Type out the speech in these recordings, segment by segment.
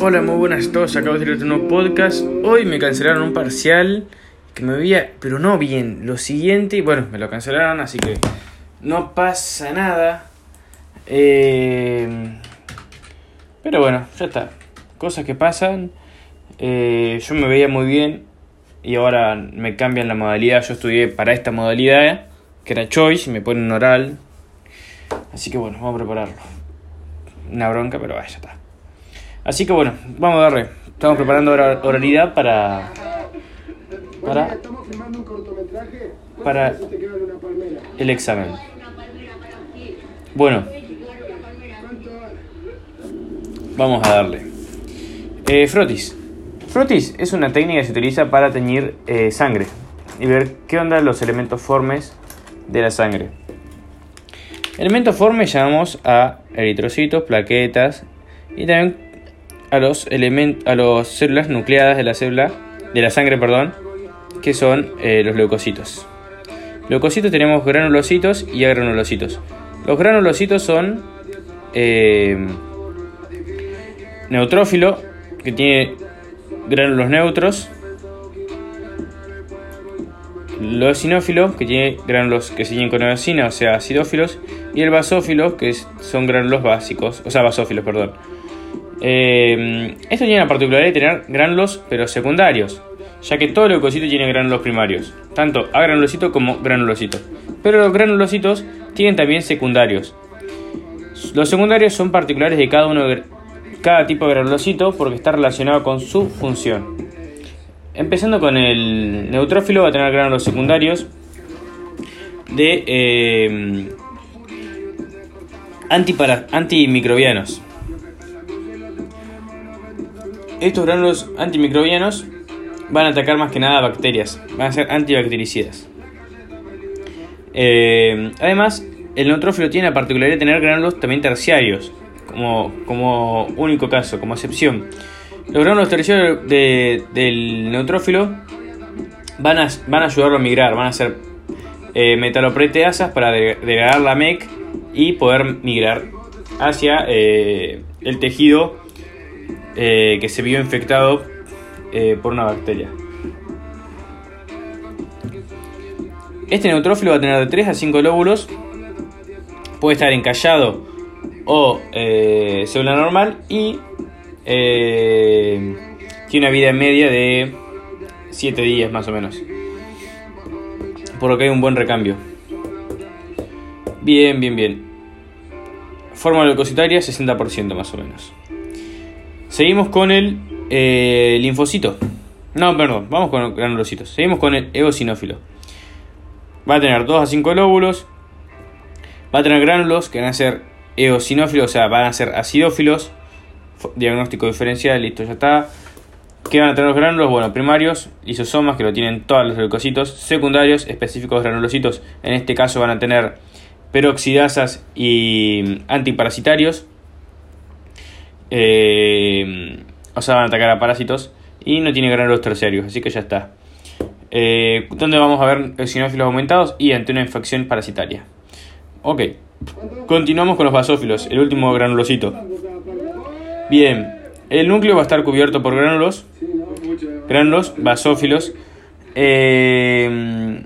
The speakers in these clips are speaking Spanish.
Hola, muy buenas a todos. Acabo de hacer un nuevo podcast. Hoy me cancelaron un parcial que me veía, pero no bien. Lo siguiente, bueno, me lo cancelaron, así que no pasa nada. Eh, pero bueno, ya está. Cosas que pasan. Eh, yo me veía muy bien y ahora me cambian la modalidad. Yo estudié para esta modalidad, que era Choice, y me ponen oral. Así que bueno, vamos a prepararlo. Una bronca, pero ya está. Así que bueno, vamos a darle. Estamos preparando ahora oralidad para. Para. Para el examen. Bueno. Vamos a darle. Eh, frotis. Frotis es una técnica que se utiliza para teñir eh, sangre y ver qué onda los elementos formes de la sangre. Elementos formes llamamos a eritrocitos, plaquetas y también a los a las células nucleadas de la célula de la sangre, perdón, que son eh, los leucocitos. Leucocitos tenemos granulocitos y agranulocitos. Los granulocitos son eh, neutrófilo que tiene gránulos neutros. Los eosinófilos, que tiene gránulos que se llenan con eosina, o sea, acidófilos, y el basófilo, que son gránulos básicos, o sea, basófilos, perdón. Eh, esto tiene la particularidad de tener gránulos pero secundarios, ya que todo leucocito tiene gránulos primarios, tanto agranulocito como granulocito. Pero los granulocitos tienen también secundarios. Los secundarios son particulares de cada uno de cada tipo de granulocito porque está relacionado con su función. Empezando con el neutrófilo va a tener gránulos secundarios de eh, antimicrobianos estos gránulos antimicrobianos van a atacar más que nada bacterias, van a ser antibactericidas. Eh, además, el neutrófilo tiene la particularidad de tener gránulos también terciarios, como, como único caso, como excepción. Los gránulos terciarios del neutrófilo van a, van a ayudarlo a migrar, van a ser eh, metalopreteasas para degradar la MEC y poder migrar hacia eh, el tejido eh, que se vio infectado eh, por una bacteria. Este neutrófilo va a tener de 3 a 5 lóbulos, puede estar encallado o eh, célula normal y tiene una vida media de 7 días más o menos. Por lo que hay un buen recambio. Bien, bien, bien. Forma leucocitaria 60% más o menos. Seguimos con el eh, linfocito. No, perdón, vamos con granulocitos. Seguimos con el eosinófilo. Va a tener 2 a 5 lóbulos. Va a tener gránulos que van a ser eosinófilos, o sea, van a ser acidófilos. Diagnóstico diferencial, listo, ya está. ¿Qué van a tener los gránulos? Bueno, primarios, lisosomas, que lo tienen todos los leucocitos. Secundarios, específicos granulocitos. En este caso van a tener peroxidasas y antiparasitarios. Eh, o sea, van a atacar a parásitos. Y no tiene granulos terciarios, así que ya está. Eh, ¿Dónde vamos a ver eosinófilos aumentados? Y ante una infección parasitaria. Ok. Continuamos con los basófilos, el último granulocito. Bien, el núcleo va a estar cubierto por granulos. Granulos basófilos. Eh,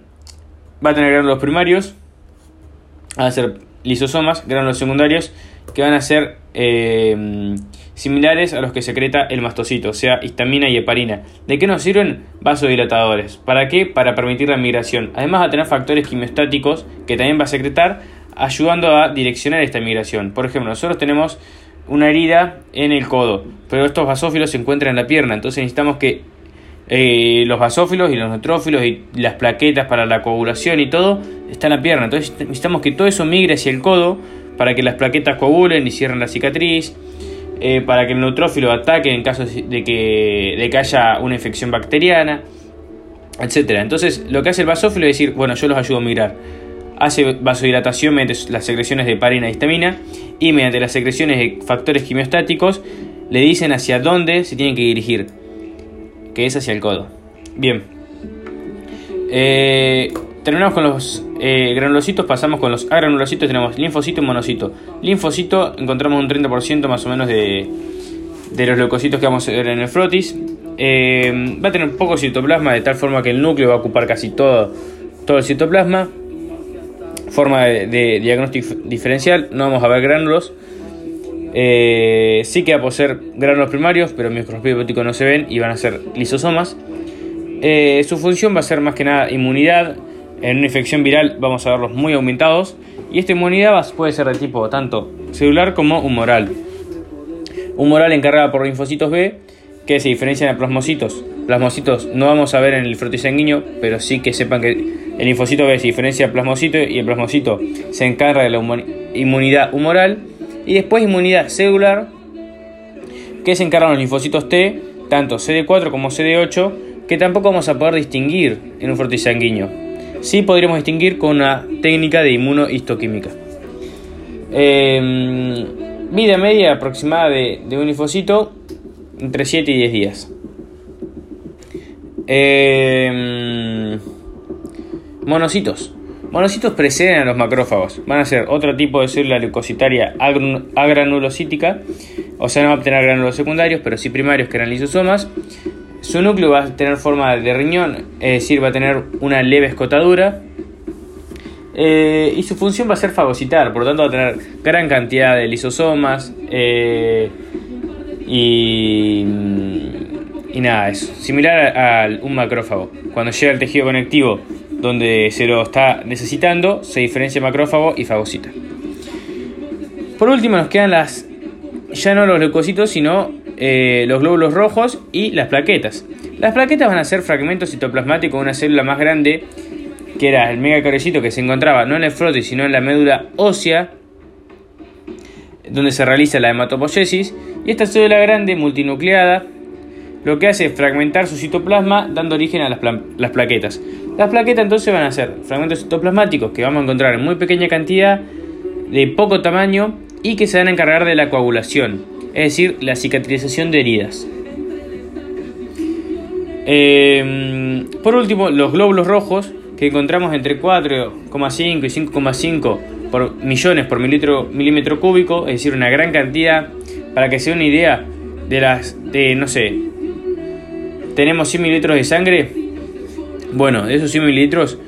va a tener granulos primarios. Van a ser lisosomas, granulos secundarios, que van a ser eh, similares a los que secreta el mastocito, o sea, histamina y heparina. ¿De qué nos sirven? Vasodilatadores. ¿Para qué? Para permitir la migración. Además va a tener factores quimiostáticos que también va a secretar, ayudando a direccionar esta migración. Por ejemplo, nosotros tenemos una herida en el codo, pero estos basófilos se encuentran en la pierna, entonces necesitamos que eh, los basófilos y los neutrófilos y las plaquetas para la coagulación y todo están en la pierna. Entonces necesitamos que todo eso migre hacia el codo para que las plaquetas coagulen y cierren la cicatriz, eh, para que el neutrófilo ataque en caso de que, de que haya una infección bacteriana, etc. Entonces lo que hace el basófilo es decir, bueno, yo los ayudo a migrar. Hace vasodilatación mediante las secreciones de parina y histamina y mediante las secreciones de factores quimiostáticos le dicen hacia dónde se tienen que dirigir que es hacia el codo. Bien. Eh, terminamos con los eh, granulocitos, pasamos con los agranulocitos, tenemos linfocito y monocito. Linfocito encontramos un 30% más o menos de, de los leucocitos que vamos a ver en el frotis. Eh, va a tener poco citoplasma, de tal forma que el núcleo va a ocupar casi todo, todo el citoplasma. Forma de, diagnóstico diferencial, no vamos a ver gránulos. Eh, sí que va a poseer gránulos primarios, pero en no se ven y van a ser lisosomas. Su función va a ser más que nada inmunidad. En una infección viral vamos a verlos muy aumentados. Y esta inmunidad puede ser de tipo tanto celular como humoral. Humoral encargada por linfocitos B, que se diferencian a plasmocitos. Plasmocitos no vamos a ver en el frotis sanguíneo, pero sí que sepan que el linfocito B se diferencia a plasmocito y el plasmocito se encarga de la inmunidad humoral. Y después inmunidad celular, que se encargan los linfocitos T, tanto CD4 como CD8, que tampoco vamos a poder distinguir en un frotis sanguíneo. Sí podríamos distinguir con una técnica de inmunohistoquímica. Eh, vida media aproximada de, un linfocito entre 7 y 10 días. Eh, monocitos. Monocitos preceden a los macrófagos. Van a ser otro tipo de célula leucocitaria agranulocítica. O sea, no va a obtener granulos secundarios, pero sí primarios que eran lisosomas. Su núcleo va a tener forma de riñón, es decir, va a tener una leve escotadura. Eh, y su función va a ser fagocitar, por lo tanto va a tener gran cantidad de lisosomas. Eh, y, y nada, eso. Similar a, un macrófago. Cuando llega al tejido conectivo donde se lo está necesitando, se diferencia macrófago y fagocita. Por último nos quedan las, ya no los leucocitos, sino eh, los glóbulos rojos y las plaquetas. Las plaquetas van a ser fragmentos citoplasmáticos de una célula más grande, que era el megacarecito que se encontraba no en el frotis, sino en la médula ósea, donde se realiza la hematopoiesis. Y esta célula grande, multinucleada, lo que hace es fragmentar su citoplasma, dando origen a las, las plaquetas. Las plaquetas entonces van a ser fragmentos citoplasmáticos que vamos a encontrar en muy pequeña cantidad, de poco tamaño y que se van a encargar de la coagulación es decir, la cicatrización de heridas. Em, por último, los glóbulos rojos, que encontramos entre 4,5 y 5,5 por millones por milímetro cúbico, es decir, una gran cantidad. Para que se dé una idea de las, de no sé, tenemos 100 mililitros de sangre. Bueno, de esos 100 mililitros,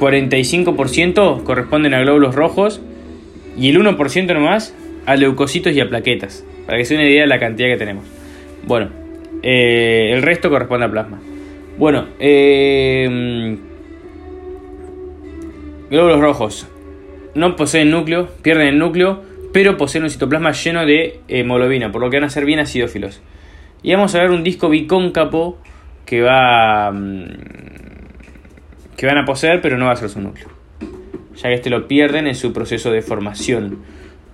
45% corresponden a glóbulos rojos y el 1% nomás a leucocitos y a plaquetas. Para que se una idea de la cantidad que tenemos. Bueno, eh, el resto corresponde a plasma. Bueno, eh, glóbulos rojos no poseen núcleo, pierden el núcleo, pero poseen un citoplasma lleno de hemoglobina, por lo que van a ser bien acidófilos. Y vamos a ver un disco bicóncavo que va mm, que van a poseer, pero no va a ser su núcleo, ya que este lo pierden en su proceso de formación.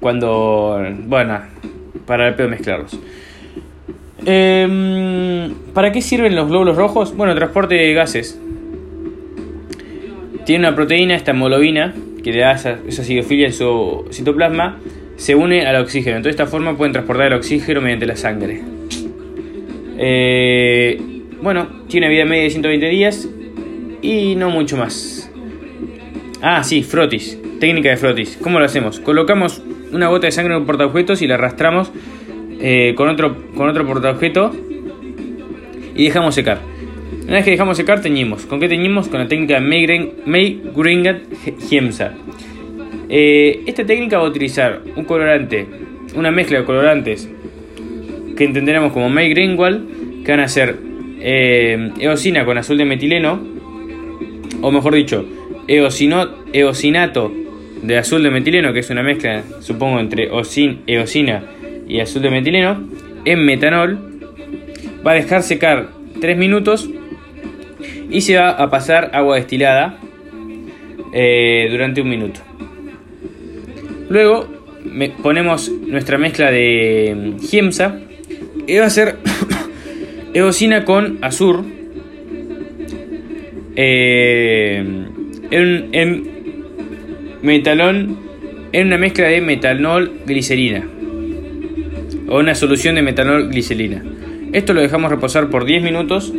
Cuando, bueno, para el pedo mezclarlos. Em, ¿Para qué sirven los glóbulos rojos? Bueno, transporte de gases. Tiene una proteína, esta hemoglobina, que le da esa, esa en su citoplasma, se une al oxígeno. Entonces, de esta forma pueden transportar el oxígeno mediante la sangre. Eh, bueno, tiene vida media de 120 días y no mucho más. Ah, sí, frotis. Técnica de frotis. ¿Cómo lo hacemos? Colocamos una gota de sangre en un portaobjetos y la arrastramos eh, con, otro, con otro portaobjeto y dejamos secar. Una vez que dejamos secar, teñimos. ¿Con qué teñimos? Con la técnica May-Gringat Hiemsa. Eh, esta técnica va a utilizar un colorante, una mezcla de colorantes que entenderemos como May Greenwald, que van a ser eh, eosina con azul de metileno, o mejor dicho, eosinato de azul de metileno, que es una mezcla, supongo, entre eosina y azul de metileno, en metanol. Va a dejar secar 3 minutos y se va a pasar agua destilada eh, durante un minuto. Luego ponemos nuestra mezcla de Giemsa y va a ser eosina con azur eh, en, en metalón en una mezcla de metanol glicerina o una solución de metanol glicerina. Esto lo dejamos reposar por 10 minutos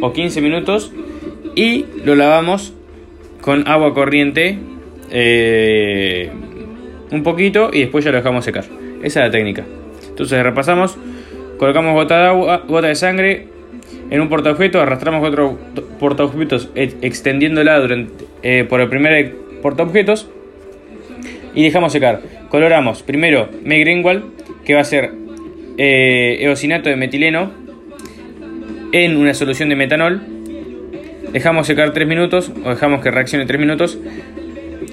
o 15 minutos y lo lavamos con agua corriente eh, un poquito y después ya lo dejamos secar. Esa es la técnica. Entonces repasamos colocamos gota de agua, gota de sangre en un portaobjetos, arrastramos otro portaobjetos extendiéndola durante, eh, por el primer portaobjetos y dejamos secar. Coloramos primero Megrenwald, que va a ser eh, eosinato de metileno en una solución de metanol. Dejamos secar 3 minutos o dejamos que reaccione 3 minutos.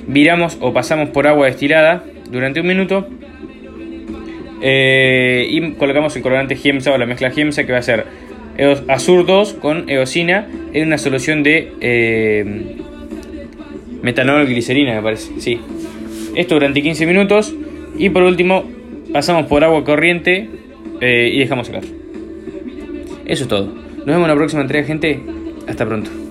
Viramos o pasamos por agua destilada durante un minuto. Eh, y colocamos el colorante Giemsa o la mezcla Giemsa que va a ser Azur 2 con eosina en una solución de eh, metanol glicerina, me parece. Sí. Esto durante 15 minutos. Y por último, pasamos por agua corriente eh, y dejamos secar. Eso es todo. Nos vemos en la próxima entrega, gente. Hasta pronto.